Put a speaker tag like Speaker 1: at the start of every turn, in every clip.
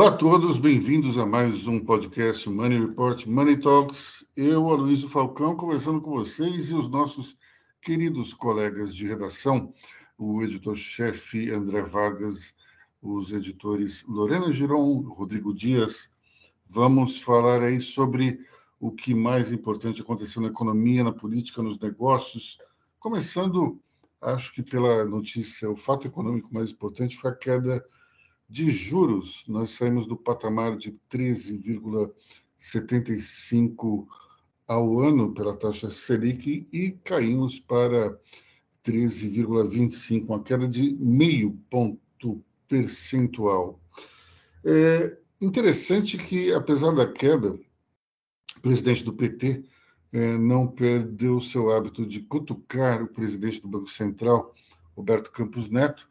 Speaker 1: Olá a todos, bem-vindos a mais um podcast Money Report Money Talks. Eu, Aloysio Falcão, conversando com vocês e os nossos queridos colegas de redação, o editor-chefe André Vargas, os editores Lorena Giron, Rodrigo Dias. Vamos falar aí sobre o que mais importante aconteceu na economia, na política, nos negócios. Começando, acho que pela notícia, o fato econômico mais importante foi a queda de juros. Nós saímos do patamar de 13,75 ao ano pela taxa Selic e caímos para 13,25, uma queda de meio ponto percentual. É interessante que, apesar da queda, presidente do PT é, não perdeu seu hábito de cutucar o presidente do Banco Central, Roberto Campos Neto,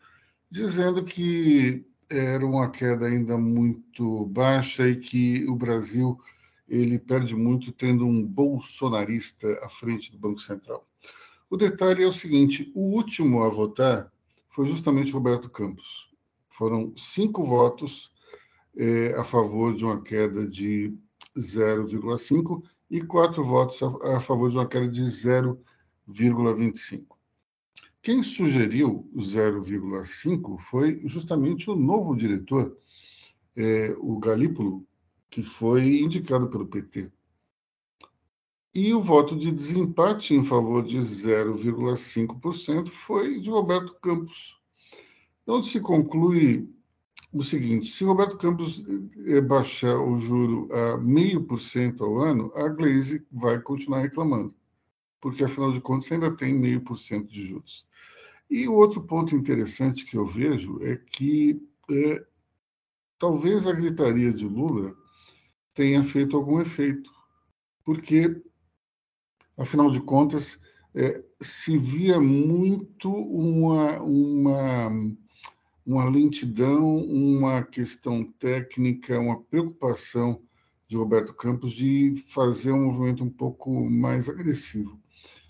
Speaker 1: dizendo que era uma queda ainda muito baixa e que o Brasil ele perde muito tendo um bolsonarista à frente do Banco Central. O detalhe é o seguinte: o último a votar foi justamente Roberto Campos. Foram cinco votos é, a favor de uma queda de 0,5 e quatro votos a, a favor de uma queda de 0,25. Quem sugeriu 0,5 foi justamente o novo diretor, é, o Galípolo, que foi indicado pelo PT. E o voto de desempate em favor de 0,5% foi de Roberto Campos. Onde se conclui o seguinte: se Roberto Campos eh, baixar o juro a meio por cento ao ano, a Glaze vai continuar reclamando, porque afinal de contas ainda tem meio por cento de juros. E outro ponto interessante que eu vejo é que é, talvez a gritaria de Lula tenha feito algum efeito, porque afinal de contas é, se via muito uma, uma uma lentidão, uma questão técnica, uma preocupação de Roberto Campos de fazer um movimento um pouco mais agressivo.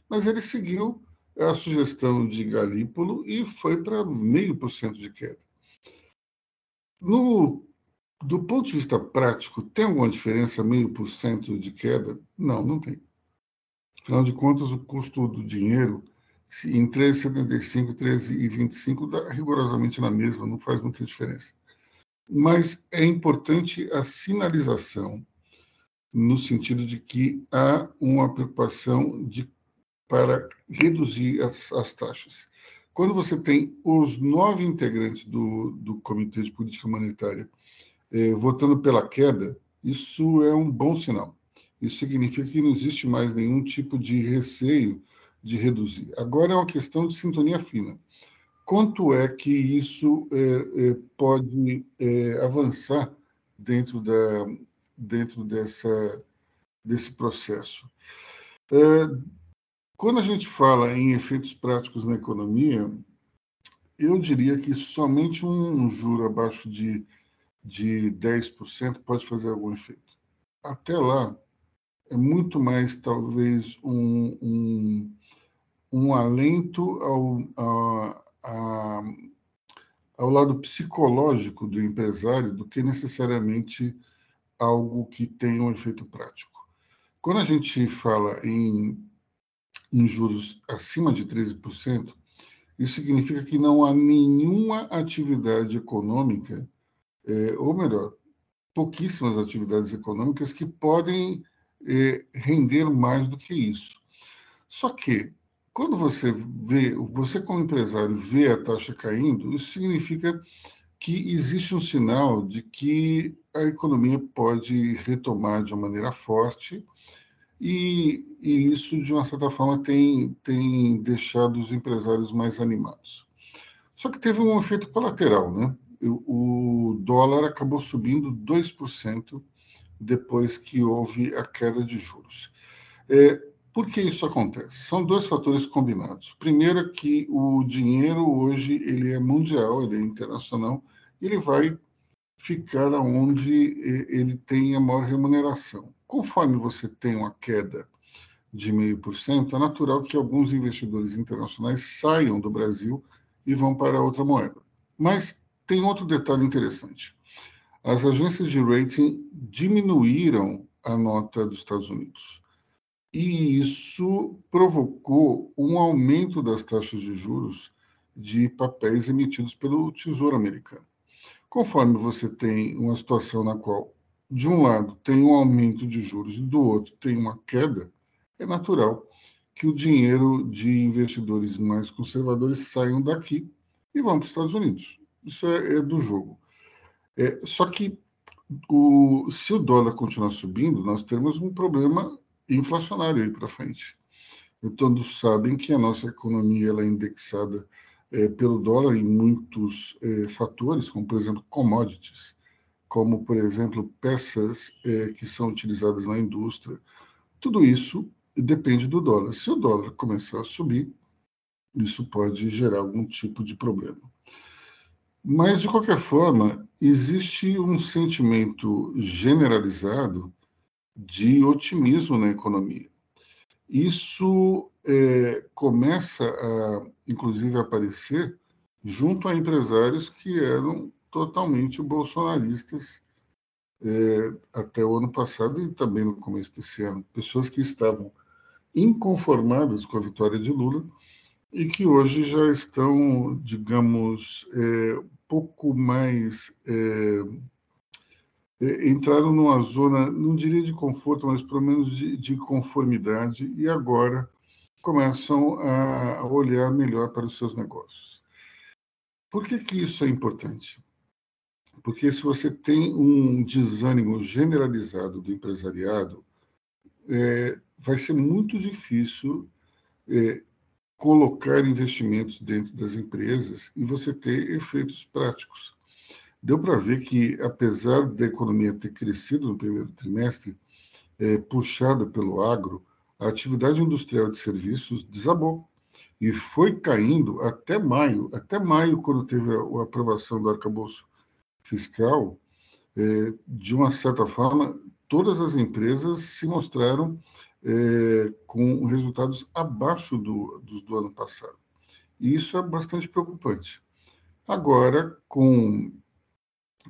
Speaker 1: Mas ele seguiu a sugestão de Galípolo e foi para meio por cento de queda. No, do ponto de vista prático, tem alguma diferença meio por cento de queda? Não, não tem. Afinal de contas, o custo do dinheiro em 13,75, 13,25 dá rigorosamente na mesma, não faz muita diferença. Mas é importante a sinalização, no sentido de que há uma preocupação de, para reduzir as, as taxas. Quando você tem os nove integrantes do, do Comitê de Política Monetária eh, votando pela queda, isso é um bom sinal. Isso significa que não existe mais nenhum tipo de receio de reduzir. Agora é uma questão de sintonia fina. Quanto é que isso é, é, pode é, avançar dentro, da, dentro dessa, desse processo? Quando a gente fala em efeitos práticos na economia, eu diria que somente um juro abaixo de, de 10% pode fazer algum efeito. Até lá, é muito mais, talvez, um, um um alento ao, a, a, ao lado psicológico do empresário do que necessariamente algo que tenha um efeito prático. Quando a gente fala em, em juros acima de 13%, isso significa que não há nenhuma atividade econômica, é, ou melhor, pouquíssimas atividades econômicas que podem é, render mais do que isso. Só que quando você vê, você como empresário vê a taxa caindo, isso significa que existe um sinal de que a economia pode retomar de uma maneira forte e, e isso, de uma certa forma, tem, tem deixado os empresários mais animados. Só que teve um efeito colateral, né? O dólar acabou subindo 2% depois que houve a queda de juros. É, por que isso acontece? São dois fatores combinados. Primeiro é que o dinheiro hoje ele é mundial, ele é internacional, ele vai ficar onde ele tem a maior remuneração. Conforme você tem uma queda de meio por cento, é natural que alguns investidores internacionais saiam do Brasil e vão para outra moeda. Mas tem outro detalhe interessante. as agências de rating diminuíram a nota dos Estados Unidos. E isso provocou um aumento das taxas de juros de papéis emitidos pelo Tesouro Americano. Conforme você tem uma situação na qual, de um lado, tem um aumento de juros e do outro tem uma queda, é natural que o dinheiro de investidores mais conservadores saiam daqui e vão para os Estados Unidos. Isso é, é do jogo. É, só que o, se o dólar continuar subindo, nós temos um problema inflacionário aí para frente. E todos sabem que a nossa economia ela é indexada é, pelo dólar em muitos é, fatores, como, por exemplo, commodities, como, por exemplo, peças é, que são utilizadas na indústria. Tudo isso depende do dólar. Se o dólar começar a subir, isso pode gerar algum tipo de problema. Mas, de qualquer forma, existe um sentimento generalizado de otimismo na economia. Isso é, começa a, inclusive, aparecer junto a empresários que eram totalmente bolsonaristas é, até o ano passado e também no começo desse ano. Pessoas que estavam inconformadas com a vitória de Lula e que hoje já estão, digamos, é, pouco mais. É, é, entraram numa zona, não diria de conforto, mas pelo menos de, de conformidade, e agora começam a olhar melhor para os seus negócios. Por que, que isso é importante? Porque se você tem um desânimo generalizado do empresariado, é, vai ser muito difícil é, colocar investimentos dentro das empresas e você ter efeitos práticos. Deu para ver que, apesar da economia ter crescido no primeiro trimestre, é, puxada pelo agro, a atividade industrial de serviços desabou e foi caindo até maio. Até maio, quando teve a, a aprovação do arcabouço fiscal, é, de uma certa forma, todas as empresas se mostraram é, com resultados abaixo do, dos do ano passado. E isso é bastante preocupante. Agora, com,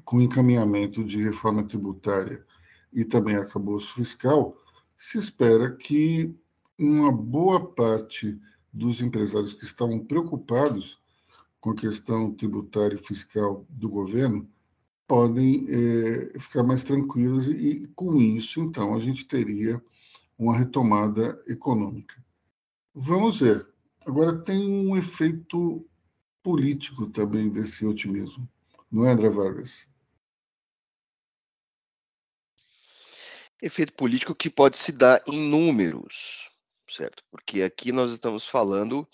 Speaker 1: com encaminhamento de reforma tributária e também arcabouço fiscal, se espera que uma boa parte dos empresários que estavam preocupados com a questão tributária e fiscal do governo podem é, ficar mais tranquilos e, e, com isso, então, a gente teria uma retomada econômica. Vamos ver. Agora, tem um efeito político também desse otimismo, não é, André Vargas?
Speaker 2: Efeito político que pode se dar em números, certo? Porque aqui nós estamos falando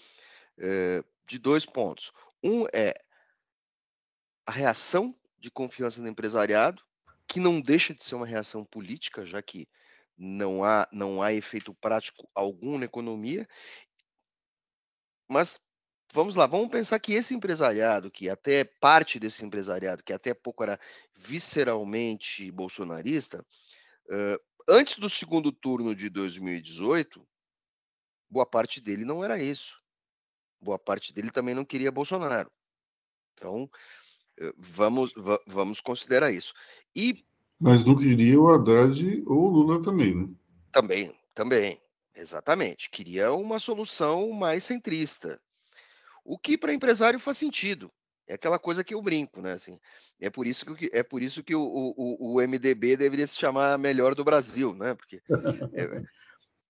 Speaker 2: é, de dois pontos. Um é a reação de confiança no empresariado, que não deixa de ser uma reação política, já que não há, não há efeito prático algum na economia. Mas vamos lá, vamos pensar que esse empresariado, que até parte desse empresariado, que até pouco era visceralmente bolsonarista, antes do segundo turno de 2018, boa parte dele não era isso. Boa parte dele também não queria Bolsonaro. Então, vamos, vamos considerar isso. E
Speaker 1: mas não queria o Haddad ou o Lula também, né?
Speaker 2: Também, também, exatamente. Queria uma solução mais centrista. O que para empresário faz sentido. É aquela coisa que eu brinco, né? Assim, é por isso que, é por isso que o, o, o MDB deveria se chamar melhor do Brasil, né? Porque, é,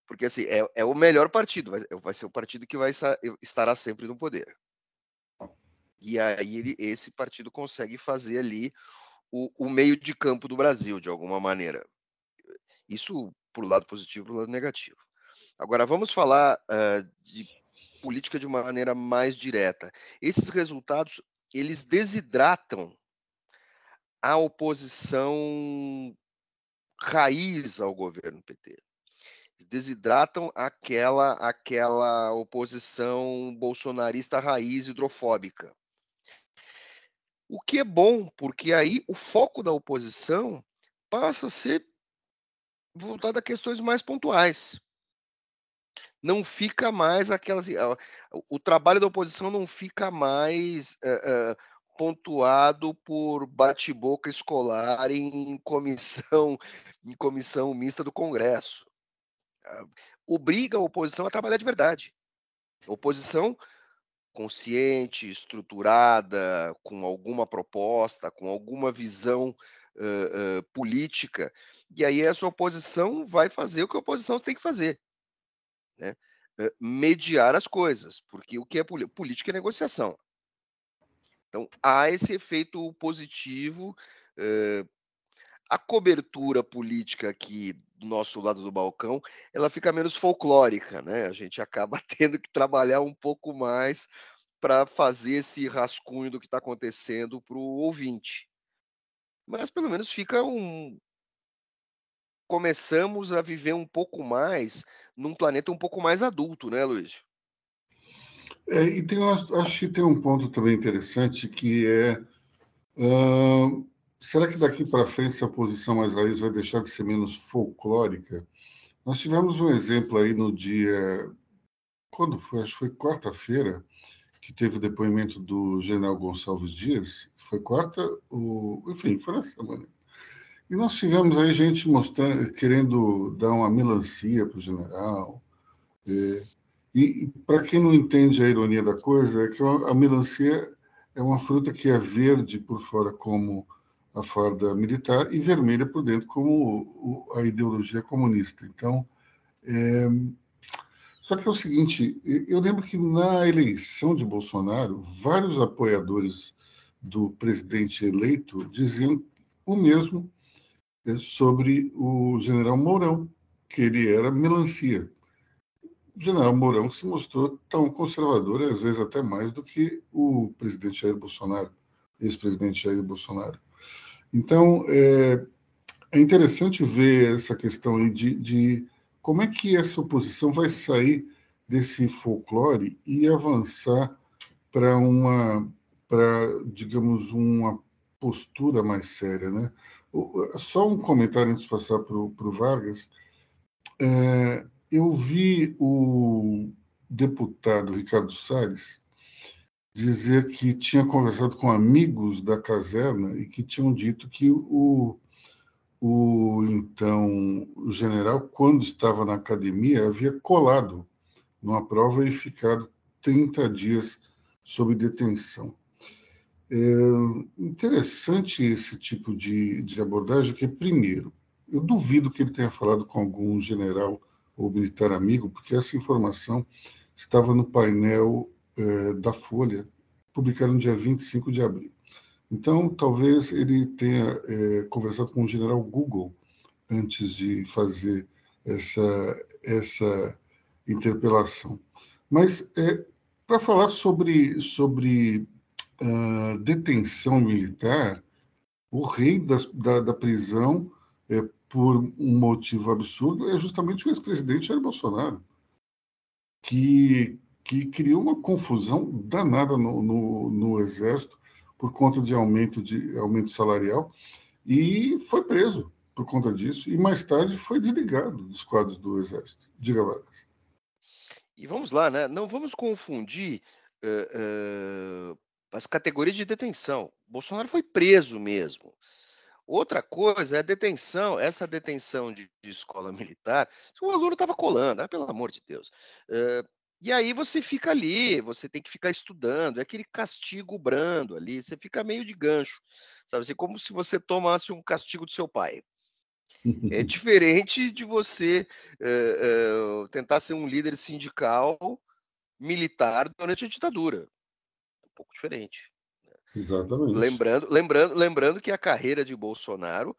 Speaker 2: porque assim, é, é o melhor partido, vai, vai ser o partido que vai estar, estará sempre no poder. E aí ele, esse partido consegue fazer ali o, o meio de campo do Brasil, de alguma maneira. Isso por lado positivo e por lado negativo. Agora, vamos falar uh, de política de uma maneira mais direta. Esses resultados, eles desidratam a oposição raiz ao governo PT. Desidratam aquela aquela oposição bolsonarista raiz hidrofóbica. O que é bom, porque aí o foco da oposição passa a ser voltado a questões mais pontuais. Não fica mais aquelas. O trabalho da oposição não fica mais uh, uh, pontuado por bate-boca escolar em comissão, em comissão mista do Congresso. Ah, obriga a oposição a trabalhar de verdade. A oposição consciente, estruturada, com alguma proposta, com alguma visão uh, uh, política, e aí essa oposição vai fazer o que a oposição tem que fazer, né? Mediar as coisas, porque o que é política é negociação. Então, há esse efeito positivo. a cobertura política aqui do nosso lado do balcão, ela fica menos folclórica, né? A gente acaba tendo que trabalhar um pouco mais para fazer esse rascunho do que está acontecendo para o ouvinte. Mas pelo menos fica um. Começamos a viver um pouco mais num planeta um pouco mais adulto, né, Luiz?
Speaker 1: É, e tem, acho que tem um ponto também interessante que é. Uh, será que daqui para frente a posição mais raiz vai deixar de ser menos folclórica? Nós tivemos um exemplo aí no dia. Quando foi? Acho que foi quarta-feira, que teve o depoimento do general Gonçalves Dias. Foi quarta, o... enfim, foi na semana. E nós tivemos aí gente mostrando, querendo dar uma melancia para o general. É, e, para quem não entende a ironia da coisa, é que a melancia é uma fruta que é verde por fora como a farda militar e vermelha por dentro como a ideologia comunista. Então, é... só que é o seguinte, eu lembro que na eleição de Bolsonaro, vários apoiadores do presidente eleito diziam o mesmo é, sobre o general Mourão, que ele era melancia o general Mourão se mostrou tão conservador, às vezes até mais, do que o presidente Jair Bolsonaro, ex-presidente Jair Bolsonaro. Então, é, é, interessante ver essa questão aí de, de como é que essa oposição vai sair desse folclore e avançar para uma, para, digamos, uma postura mais séria, né? Só um comentário antes de passar para o Vargas. É, eu vi o deputado Ricardo Salles dizer que tinha conversado com amigos da caserna e que tinham dito que o, o então o general, quando estava na academia, havia colado numa prova e ficado 30 dias sob detenção. É interessante esse tipo de, de abordagem, que, primeiro, eu duvido que ele tenha falado com algum general ou militar amigo, porque essa informação estava no painel eh, da Folha, publicado no dia 25 de abril. Então, talvez ele tenha eh, conversado com o general Google antes de fazer essa, essa interpelação. Mas, é, para falar sobre, sobre uh, detenção militar, o rei da, da, da prisão é, por um motivo absurdo, é justamente o ex-presidente Jair Bolsonaro, que, que criou uma confusão danada no, no, no, Exército por conta de aumento, de aumento salarial e foi preso por conta disso e mais tarde foi desligado dos quadros do Exército. Diga, Vargas.
Speaker 2: E vamos lá, né? Não vamos confundir uh, uh, as categorias de detenção. Bolsonaro foi preso mesmo. Outra coisa é a detenção, essa detenção de, de escola militar, o aluno estava colando, ah, pelo amor de Deus. Uh, e aí você fica ali, você tem que ficar estudando, é aquele castigo brando ali, você fica meio de gancho, sabe? Assim, como se você tomasse um castigo do seu pai. É diferente de você uh, uh, tentar ser um líder sindical militar durante a ditadura. É um pouco diferente.
Speaker 1: Exatamente.
Speaker 2: Lembrando, lembrando, lembrando que a carreira de Bolsonaro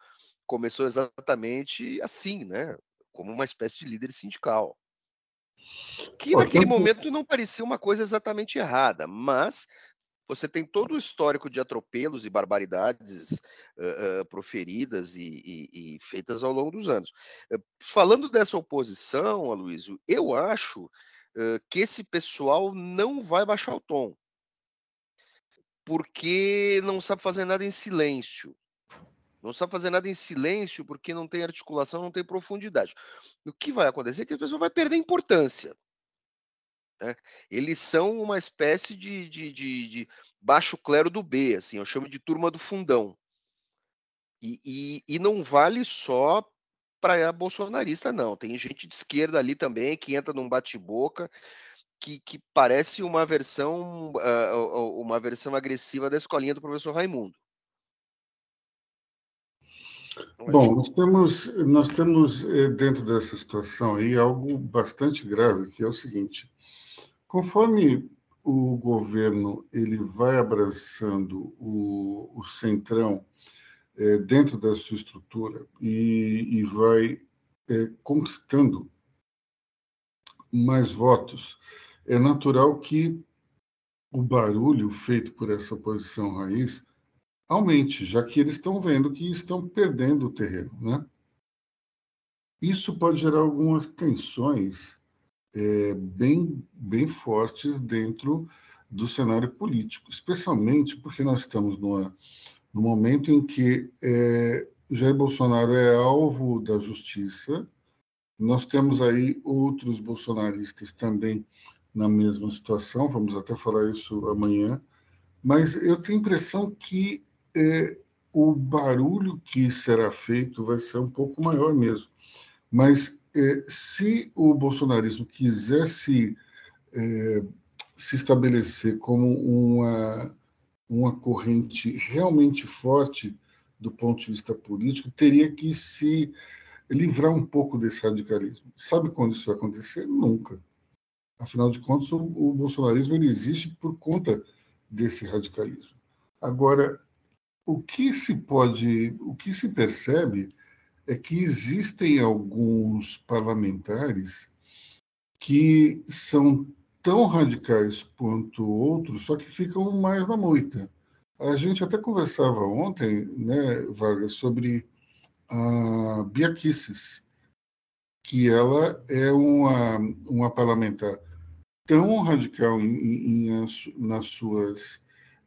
Speaker 2: começou exatamente assim, né? Como uma espécie de líder sindical. Que naquele momento não parecia uma coisa exatamente errada, mas você tem todo o histórico de atropelos e barbaridades uh, uh, proferidas e, e, e, feitas ao longo dos anos. Uh, falando dessa oposição, Aloysio, eu acho que esse pessoal não vai baixar o tom porque não sabe fazer nada em silêncio. Não sabe fazer nada em silêncio porque não tem articulação, não tem profundidade. O que vai acontecer é que a pessoa vai perder importância. Né? Eles são uma espécie de, de, de, de, baixo clero do B, assim, eu chamo de turma do fundão. E, e, e não vale só para bolsonarista, não. Tem gente de esquerda ali também que entra num bate-boca que, que, parece uma versão uh, uma versão agressiva da escolinha do professor Raimundo.
Speaker 1: Bom, nós temos, nós temos eh, dentro dessa situação aí algo bastante grave, que é o seguinte: conforme o governo ele vai abraçando o, o centrão é, dentro da sua estrutura e, e vai é, conquistando mais votos, é natural que o barulho feito por essa oposição raiz aumente, já que eles estão vendo que estão perdendo o terreno, né? Isso pode gerar algumas tensões é, bem, bem fortes dentro do cenário político, especialmente porque nós estamos numa, no momento em que é, Jair Bolsonaro é alvo da justiça, nós temos aí outros bolsonaristas também na mesma situação, vamos até falar isso amanhã, mas eu tenho a impressão que é, o barulho que será feito vai ser um pouco maior mesmo. Mas é, se o bolsonarismo quisesse é, se estabelecer como uma uma corrente realmente forte do ponto de vista político, teria que se livrar um pouco desse radicalismo. Sabe quando isso vai acontecer? Nunca. Afinal de contas, o, o bolsonarismo ele existe por conta desse radicalismo. Agora, o que se pode, o que se percebe é que existem alguns parlamentares que são tão radicais quanto outros, só que ficam mais na moita. A gente até conversava ontem, né, Vargas, sobre a Bia Kicis, que ela é uma, uma parlamentar tão radical em, em, em, nas suas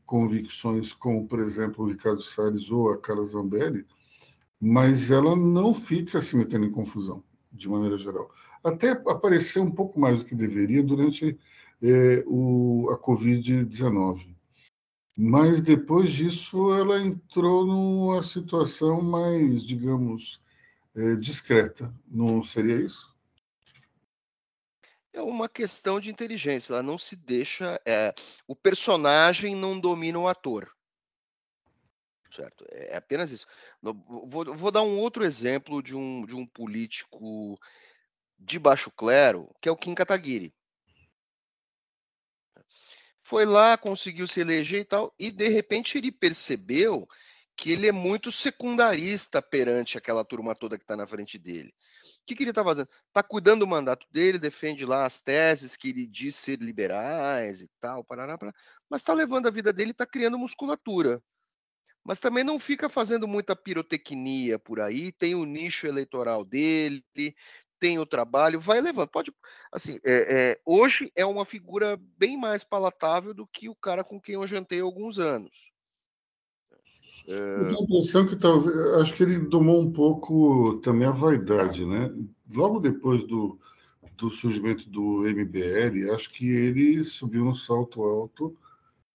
Speaker 1: convicções como, por exemplo, o Ricardo Salles ou a Carla Zambelli, mas ela não fica se metendo em confusão, de maneira geral. Até apareceu um pouco mais do que deveria durante é, o, a Covid-19. Mas depois disso, ela entrou numa situação mais, digamos, é, discreta. Não seria isso?
Speaker 2: É uma questão de inteligência. Ela não se deixa. É, o personagem não domina o ator. Certo? É apenas isso. Vou, vou dar um outro exemplo de um, de um político de baixo clero, que é o Kim Kataguiri foi lá, conseguiu se eleger e tal, e de repente ele percebeu que ele é muito secundarista perante aquela turma toda que está na frente dele. Que, que ele está fazendo? Está cuidando do mandato dele, defende lá as teses que ele diz ser liberais e tal, parará, parará, mas está levando a vida dele, está criando musculatura. Mas também não fica fazendo muita pirotecnia por aí, tem o nicho eleitoral dele, tem o trabalho, vai levando. Pode, assim, é, é, hoje é uma figura bem mais palatável do que o cara com quem eu jantei há alguns anos.
Speaker 1: Eu tenho a impressão que talvez, acho que ele domou um pouco também a vaidade, né? Logo depois do, do surgimento do MBL, acho que ele subiu um salto alto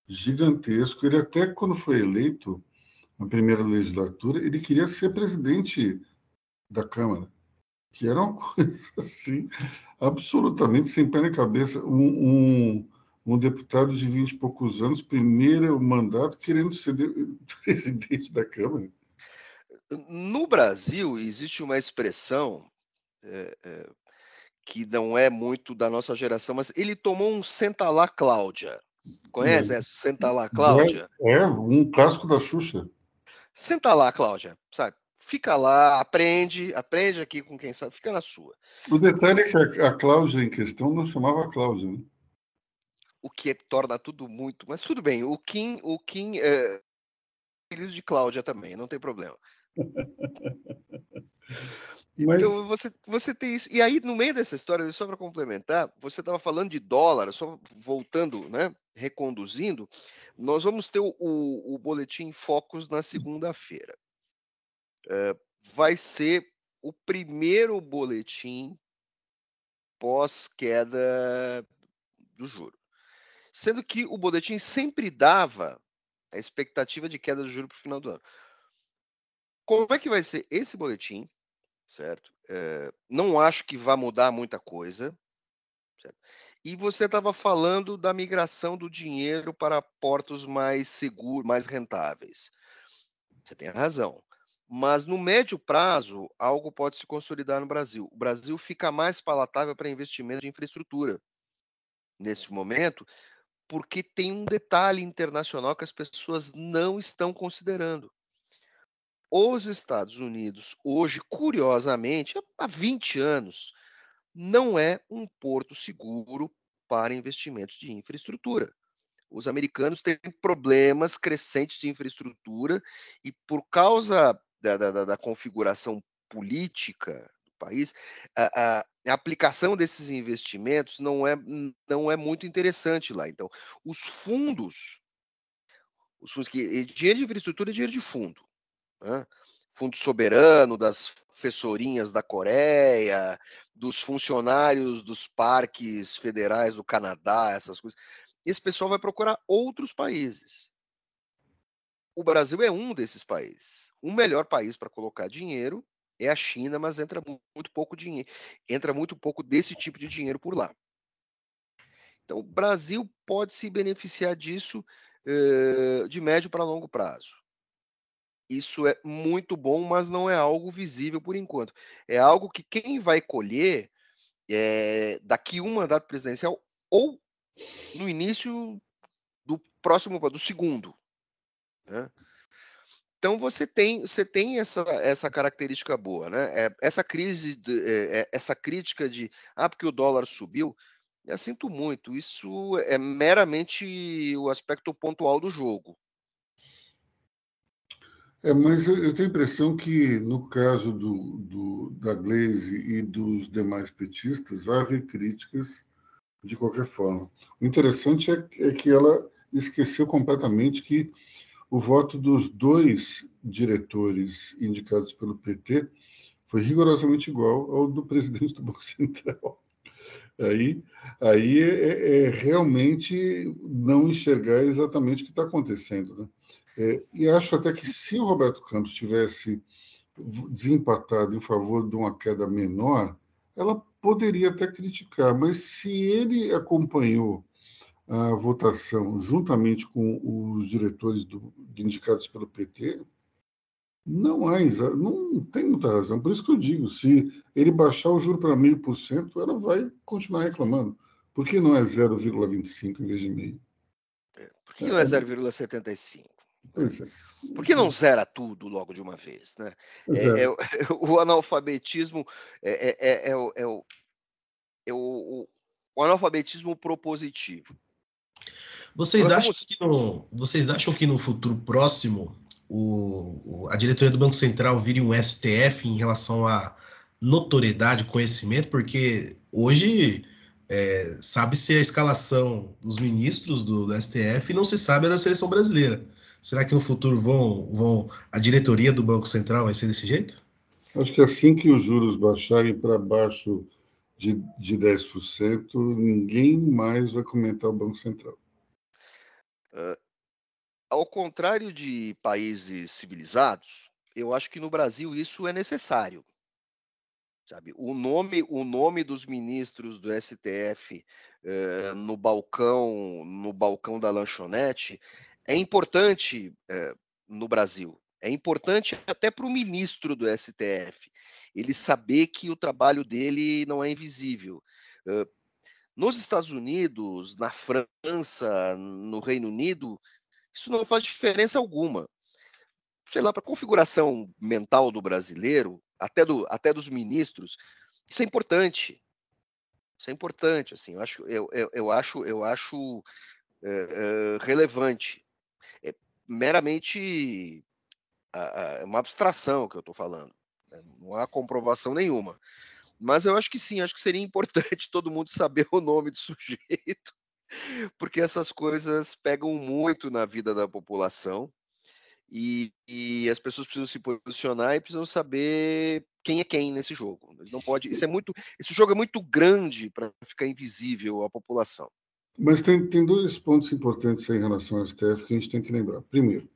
Speaker 1: gigantesco. Ele até quando foi eleito na primeira legislatura, ele queria ser presidente da Câmara que era uma coisa assim, absolutamente sem pé nem cabeça. Um, um, um deputado de 20 e poucos anos, primeiro mandato, querendo ser presidente da Câmara.
Speaker 2: No Brasil, existe uma expressão é, é, que não é muito da nossa geração, mas ele tomou um Senta lá, Cláudia. Conhece é. essa? Senta lá, Cláudia?
Speaker 1: É, é, um clássico da Xuxa.
Speaker 2: Senta lá, Cláudia, sabe? fica lá, aprende, aprende aqui com quem sabe, fica na sua.
Speaker 1: O detalhe é que a, a Cláudia em questão não chamava Cláudia, né?
Speaker 2: O que torna tudo muito, mas tudo bem. O Kim, o Kim é filho de Cláudia também, não tem problema. Mas... Então você, você tem isso. E aí, no meio dessa história, só para complementar, você estava falando de dólar, só voltando, né? Reconduzindo, nós vamos ter o, o, o boletim Focus na segunda-feira vai ser o primeiro boletim pós-queda do juro. Sendo que o boletim sempre dava a expectativa de queda do juro para o final do ano. Como é que vai ser esse boletim? Certo? É, não acho que vá mudar muita coisa. Certo? E você estava falando da migração do dinheiro para portos mais seguros, mais rentáveis. Você tem razão. Mas no médio prazo, algo pode se consolidar no Brasil. O Brasil fica mais palatável para investimento de infraestrutura nesse momento, porque tem um detalhe internacional que as pessoas não estão considerando. Os Estados Unidos, hoje, curiosamente, há 20 anos, não é um porto seguro para investimentos de infraestrutura. Os americanos têm problemas crescentes de infraestrutura e, por causa da, da, da configuração política país, a, a, a, aplicação desses investimentos não é, não é muito interessante lá. Então, os fundos, os fundos que dinheiro de infraestrutura é dinheiro de fundo, né? fundo soberano das professorinhas da Coreia, dos funcionários dos parques federais do Canadá, essas coisas. Esse pessoal vai procurar outros países. O Brasil é um desses países. O melhor país para colocar dinheiro é a China, mas entra muito pouco dinheiro, entra muito pouco desse tipo de dinheiro por lá. Então, o Brasil pode se beneficiar disso uh, de médio para longo prazo. Isso é muito bom, mas não é algo visível por enquanto. É algo que quem vai colher é, daqui um mandato presidencial ou no início do próximo, do segundo. Né? Então você tem, você tem essa, essa característica boa, né? É, essa crise, de, é, é essa crítica de ah, porque o dólar subiu, eu sinto muito. Isso é meramente o aspecto pontual do jogo.
Speaker 1: É, mas eu tenho a impressão que, no caso do, do, da Glaze e dos demais petistas, vai haver críticas de qualquer forma. O interessante é, é que ela esqueceu completamente que o voto dos dois diretores indicados pelo PT foi rigorosamente igual ao do presidente do Banco Central. Aí, aí é, é, é realmente não enxergar exatamente o que está acontecendo. Né? É, e acho até que se o Roberto Campos tivesse desempatado em favor de uma queda menor, ela poderia até criticar, mas se ele acompanhou a votação juntamente com os diretores do, indicados pelo PT, não há, não tem muita razão. Por isso que eu digo, se ele baixar o juro para meio por cento, ela vai continuar reclamando. Por que não é 0,25 em vez de meio?
Speaker 2: É, por que não é 0,75? Por que não zera tudo logo de uma vez? Né? É, é, o analfabetismo é, é, é, é o, é, é o, o, analfabetismo propositivo.
Speaker 3: Vocês acham, que no, vocês acham que no futuro próximo o, a diretoria do Banco Central vire um STF em relação à notoriedade, conhecimento? Porque hoje é, sabe-se a escalação dos ministros do, do STF e não se sabe a da seleção brasileira. Será que no futuro vão, vão a diretoria do Banco Central vai ser desse jeito?
Speaker 1: Acho que assim que os juros baixarem para baixo de, de 10%, ninguém mais vai comentar o Banco Central.
Speaker 2: Uh, ao contrário de países civilizados, eu acho que no Brasil isso é necessário. Sabe? O nome, o nome dos ministros do STF uh, no balcão, no balcão da lanchonete é importante é, no Brasil. É importante até para o ministro do STF ele saber que o trabalho dele não é invisível. Nos Estados Unidos, na França, no Reino Unido, isso não faz diferença alguma. Sei lá, para a configuração mental do brasileiro, até, do, até dos ministros, isso é importante. Isso é importante, assim, eu acho, eu, eu, eu acho, eu acho é, é, relevante meramente é uma abstração que eu estou falando. Né? Não há comprovação nenhuma. Mas eu acho que sim, acho que seria importante todo mundo saber o nome do sujeito, porque essas coisas pegam muito na vida da população e, e, as pessoas precisam se posicionar e precisam saber quem é quem nesse jogo. Não pode, isso é muito, esse jogo é muito grande para ficar invisível à população.
Speaker 1: Mas tem, tem dois pontos importantes em relação ao STF que a gente tem que lembrar. Primeiro,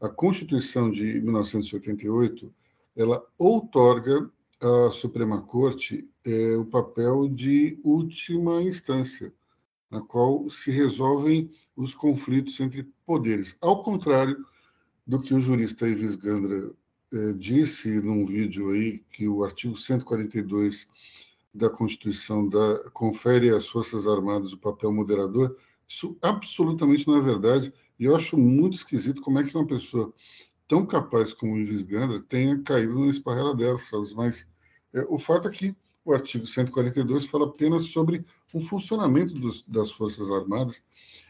Speaker 1: a Constituição de 1988 ela outorga à Suprema Corte é, o papel de última instância, na qual se resolvem os conflitos entre poderes. Ao contrário do que o jurista Ives Gandra é, disse num vídeo aí, que o artigo 142 da Constituição da, confere às Forças Armadas o papel moderador, isso absolutamente não é verdade. E eu acho muito esquisito como é que uma pessoa tão capaz como o Ives Gandra tenha caído numa esparrela dessas. Mas é, o fato é que o artigo 142 fala apenas sobre o funcionamento dos, das Forças Armadas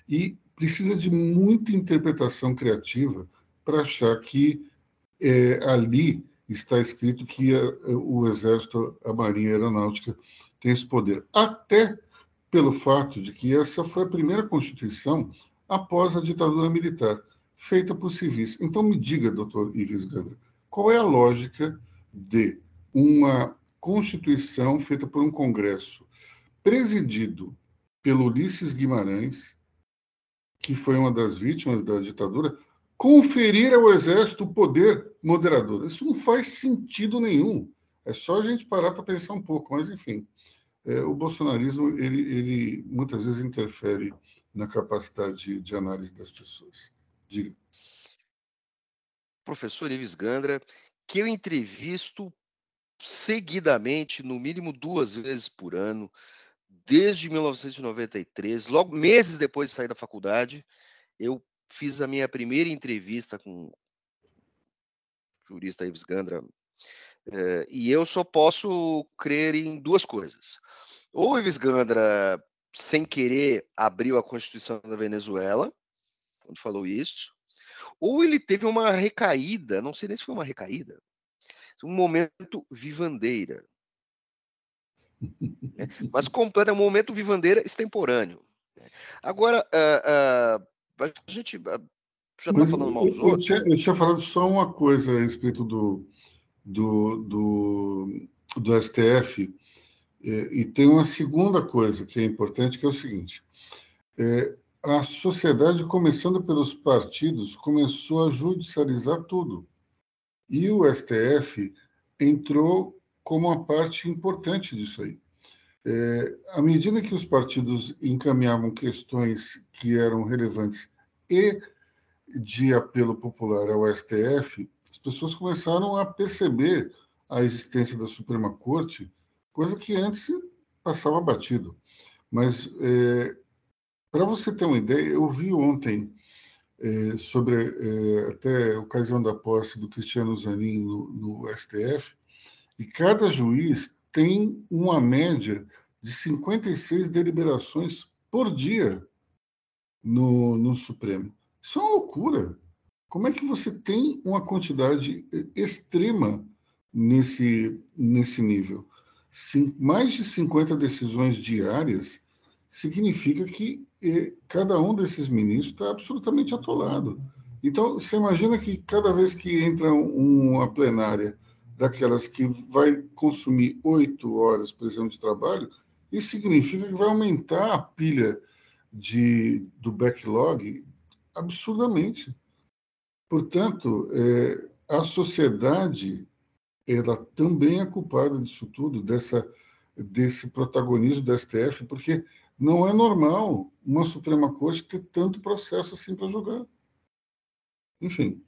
Speaker 1: e precisa de muita interpretação criativa para achar que é, ali está escrito que a, o Exército, a Marinha a Aeronáutica tem esse poder. Até pelo fato de que essa foi a primeira Constituição após a ditadura militar, feita por civis. Então, me diga, doutor Ives Gandra, qual é a lógica de uma Constituição feita por um Congresso presidido pelo Ulisses Guimarães, que foi uma das vítimas da ditadura, conferir ao Exército o poder moderador. Isso não faz sentido nenhum. É só a gente parar para pensar um pouco, mas enfim. É, o bolsonarismo, ele, ele muitas vezes interfere na capacidade de análise das pessoas. Diga.
Speaker 2: Professor Ives Gandra, que eu entrevisto seguidamente, no mínimo duas vezes por ano, desde 1993, logo meses depois de sair da faculdade, eu fiz a minha primeira entrevista com o jurista Ives Gandra, eh, e eu só posso crer em duas coisas. Ou Ives Gandra, sem querer, abriu a Constituição da Venezuela, quando falou isso, ou ele teve uma recaída, não sei nem se foi uma recaída, um momento vivandeira. Né? Mas completo, é um momento vivandeira extemporâneo. Né? Agora, uh, uh, a gente ah, já está falando mal dos outros.
Speaker 1: Eu tinha, eu tinha, falado só uma coisa a respeito do, do, do, do STF, e, e, tem uma segunda coisa que é importante, que é o seguinte. É, a sociedade, começando pelos partidos, começou a judicializar tudo. E o STF entrou como uma parte importante disso aí. É, à medida que os partidos encaminhavam questões que eram relevantes e de apelo popular ao STF, as pessoas começaram a perceber a existência da Suprema Corte, coisa que antes passava batido. Mas, é, para você ter uma ideia, eu vi ontem é, sobre é, até a ocasião da posse do Cristiano Zanin no, no STF, e cada juiz tem uma média de 56 deliberações por dia no, no Supremo. Isso é uma loucura. Como é que você tem uma quantidade extrema nesse, nesse nível? Sim, mais de 50 decisões diárias significa que eh, cada um desses ministros está absolutamente atolado. Então, você imagina que cada vez que entra uma plenária daquelas que vai consumir oito horas, por exemplo, de trabalho, isso significa que vai aumentar a pilha de, do backlog absurdamente. Portanto, é, a sociedade ela também é culpada disso tudo, dessa, desse protagonismo do STF, porque não é normal uma Suprema Corte ter tanto processo assim para julgar. Enfim.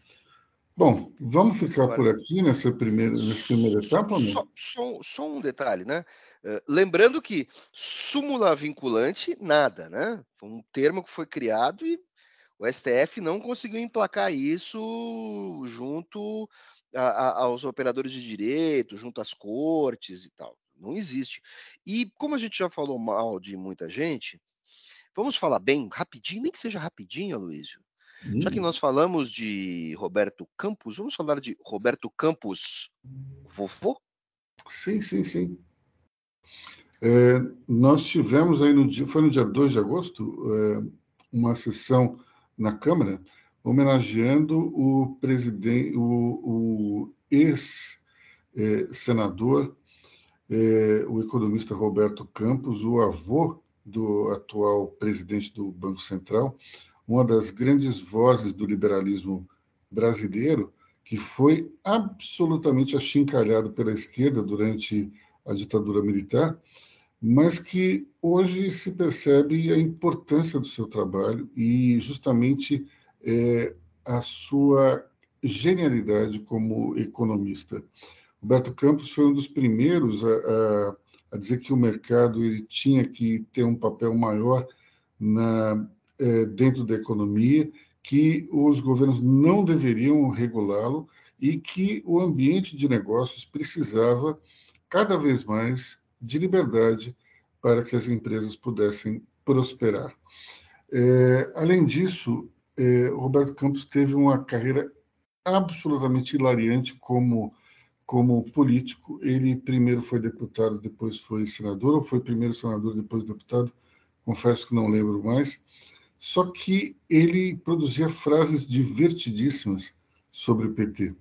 Speaker 1: Bom, vamos ficar por aqui nessa primeira, nessa primeira etapa?
Speaker 2: Só, só, só um detalhe, né? Uh, lembrando que súmula vinculante, nada, né? Foi um termo que foi criado e o STF não conseguiu emplacar isso junto a, a, aos operadores de direito, junto às cortes e tal. Não existe. E como a gente já falou mal de muita gente, vamos falar bem, rapidinho, nem que seja rapidinho, Aloysio. Hum. Já que hum. nós falamos de Roberto Campos, vamos falar de Roberto Campos vovô?
Speaker 1: Sim, sim, sim. É, nós tivemos aí no dia, foi no dia 2 de agosto, é, uma sessão na Câmara homenageando o presidente, o, o ex-senador, é, o economista Roberto Campos, o avô do atual presidente do Banco Central, uma das grandes vozes do liberalismo brasileiro, que foi absolutamente achincalhado pela esquerda durante a ditadura militar, mas que hoje se percebe a importância do seu trabalho e justamente é, a sua genialidade como economista. Roberto Campos foi um dos primeiros a, a, a dizer que o mercado ele tinha que ter um papel maior na, é, dentro da economia, que os governos não deveriam regulá-lo e que o ambiente de negócios precisava cada vez mais de liberdade para que as empresas pudessem prosperar. É, além disso, é, Roberto Campos teve uma carreira absolutamente hilariante como como político. Ele primeiro foi deputado, depois foi senador, ou foi primeiro senador, depois deputado, confesso que não lembro mais. Só que ele produzia frases divertidíssimas sobre o PT.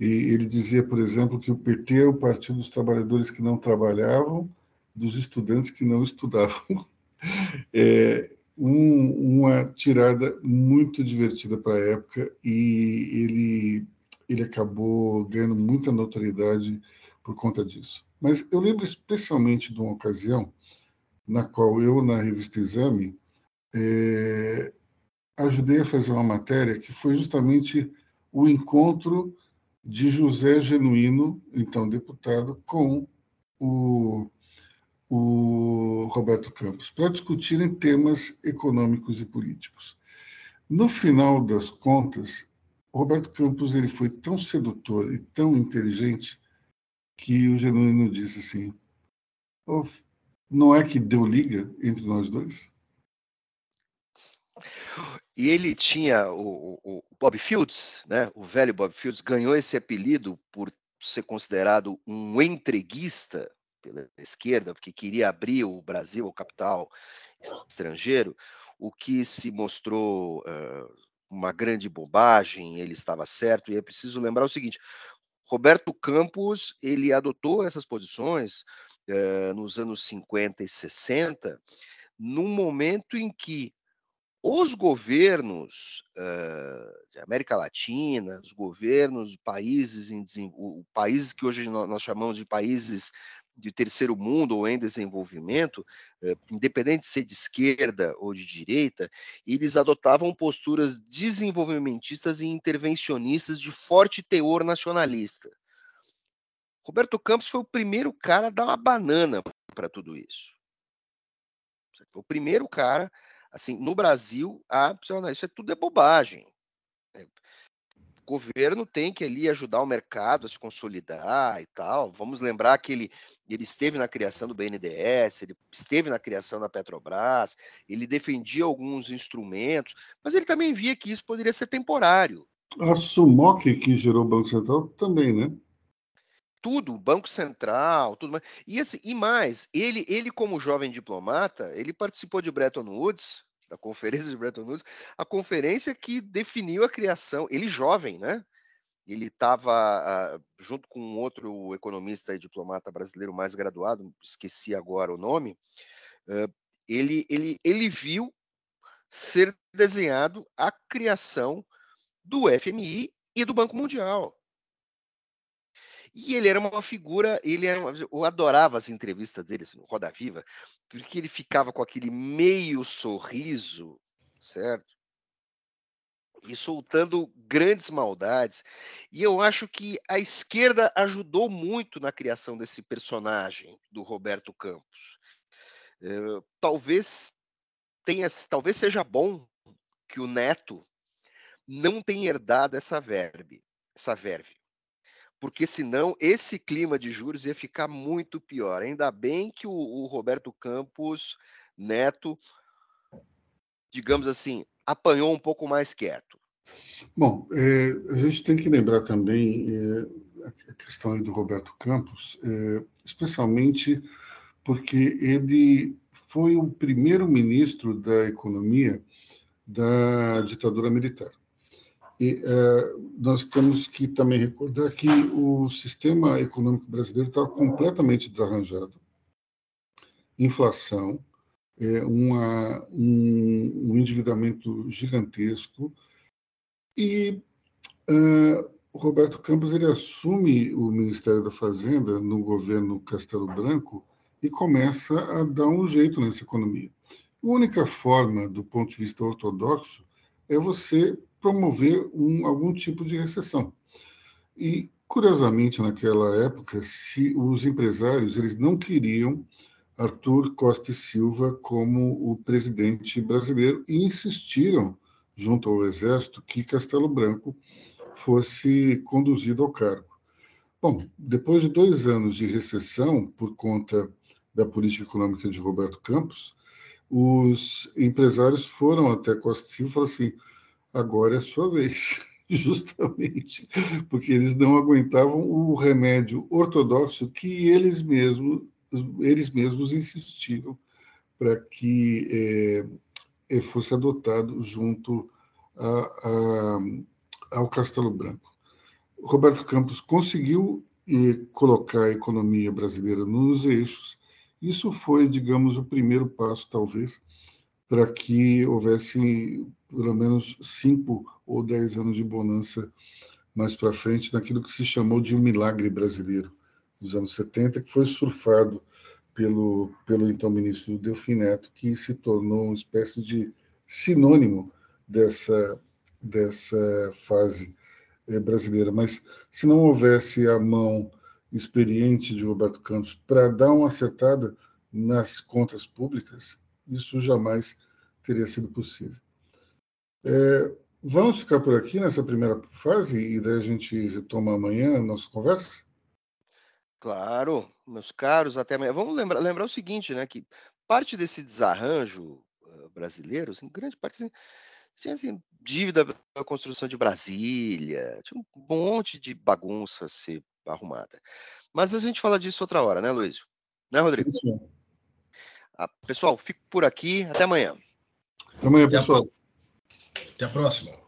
Speaker 1: E ele dizia, por exemplo, que o PT é o partido dos trabalhadores que não trabalhavam, dos estudantes que não estudavam. É um, uma tirada muito divertida para a época e ele, ele acabou ganhando muita notoriedade por conta disso. Mas eu lembro especialmente de uma ocasião na qual eu, na revista Exame, é, ajudei a fazer uma matéria que foi justamente o encontro de José Genuíno, então deputado, com o, o Roberto Campos, para discutirem temas econômicos e políticos. No final das contas, Roberto Campos ele foi tão sedutor e tão inteligente que o Genuíno disse assim: oh, não é que deu liga entre nós dois?
Speaker 2: E ele tinha o, o, o, Bob Fields, né? O velho Bob Fields ganhou esse apelido por ser considerado um entreguista pela esquerda, porque queria abrir o Brasil ao capital estrangeiro, o que se mostrou uh, uma grande bobagem. Ele estava certo e é preciso lembrar o seguinte: Roberto Campos ele adotou essas posições uh, nos anos 50 e 60, num momento em que os governos uh, de América Latina, os governos países em países que hoje nós chamamos de países de terceiro mundo ou em desenvolvimento, uh, independente de ser de esquerda ou de direita, eles adotavam posturas desenvolvimentistas e intervencionistas de forte teor nacionalista. Roberto Campos foi o primeiro cara a dar uma banana para tudo isso. Foi o primeiro cara Assim, no Brasil, ah, isso é tudo é bobagem. O governo tem que ali ajudar o mercado a se consolidar e tal. Vamos lembrar que ele, ele esteve na criação do BNDES, ele esteve na criação da Petrobras, ele defendia alguns instrumentos, mas ele também via que isso poderia ser temporário.
Speaker 1: A Sumoc, que gerou o Banco Central, também, né?
Speaker 2: tudo, Banco Central, tudo mais. E, assim, e mais, ele, ele como jovem diplomata, ele participou de Bretton Woods, da conferência de Bretton Woods, a conferência que definiu a criação, ele jovem, né? Ele estava uh, junto com um outro economista e diplomata brasileiro mais graduado, esqueci agora o nome, uh, ele, ele, ele viu ser desenhado a criação do FMI e do Banco Mundial. E ele era uma figura, ele era, eu adorava as entrevistas dele assim, no Roda Viva, porque ele ficava com aquele meio sorriso, certo? E soltando grandes maldades. E eu acho que a esquerda ajudou muito na criação desse personagem do Roberto Campos. Uh, talvez tenha, talvez seja bom que o Neto não tenha herdado essa verbe, essa verve porque senão esse clima de juros ia ficar muito pior. Ainda bem que o, o Roberto Campos Neto, digamos assim, apanhou um pouco mais quieto.
Speaker 1: Bom, é, a gente tem que lembrar também é, a questão do Roberto Campos, é, especialmente porque ele foi o primeiro ministro da economia da ditadura militar. E uh, nós temos que também recordar que o sistema econômico brasileiro estava completamente desarranjado. Inflação, é, uma, um, um, endividamento gigantesco. E uh, Roberto Campos ele assume o Ministério da Fazenda no governo Castelo Branco e começa a dar um jeito nessa economia. A única forma, do ponto de vista ortodoxo, é você promover um, algum tipo de recessão. E, curiosamente, naquela época, se os empresários eles não queriam Arthur Costa e Silva como o presidente brasileiro e insistiram, junto ao Exército, que Castelo Branco fosse conduzido ao cargo. Bom, depois de dois anos de recessão por conta da política econômica de Roberto Campos, os empresários foram até Costa e Silva e falaram assim: agora é sua vez, justamente porque eles não aguentavam o remédio ortodoxo que eles mesmos eles mesmos insistiram para que é, fosse adotado junto a, a, ao Castelo Branco. Roberto Campos conseguiu eh, colocar a economia brasileira nos eixos. Isso foi, digamos, o primeiro passo, talvez, para que houvesse pelo menos cinco ou dez anos de bonança mais para frente, naquilo que se chamou de um milagre brasileiro, nos anos 70, que foi surfado pelo, pelo então ministro Delfim Neto, que se tornou uma espécie de sinônimo dessa, dessa fase é, brasileira. Mas se não houvesse a mão experiente de Roberto Campos para dar uma acertada nas contas públicas, isso jamais teria sido possível. É, vamos ficar por aqui nessa primeira fase e daí a gente retoma amanhã a nossa conversa?
Speaker 2: Claro, meus caros, até amanhã. Vamos lembrar, lembrar o seguinte, né? Que parte desse desarranjo uh, brasileiro, assim, grande parte, assim, tinha assim, dívida da construção de Brasília, tinha um monte de bagunça a ser arrumada. Mas a gente fala disso outra hora, né, Luiz? Né, Rodrigo? Sim, sim. Ah, pessoal, fico por aqui. Até amanhã.
Speaker 1: Até amanhã, pessoal.
Speaker 3: Até a próxima.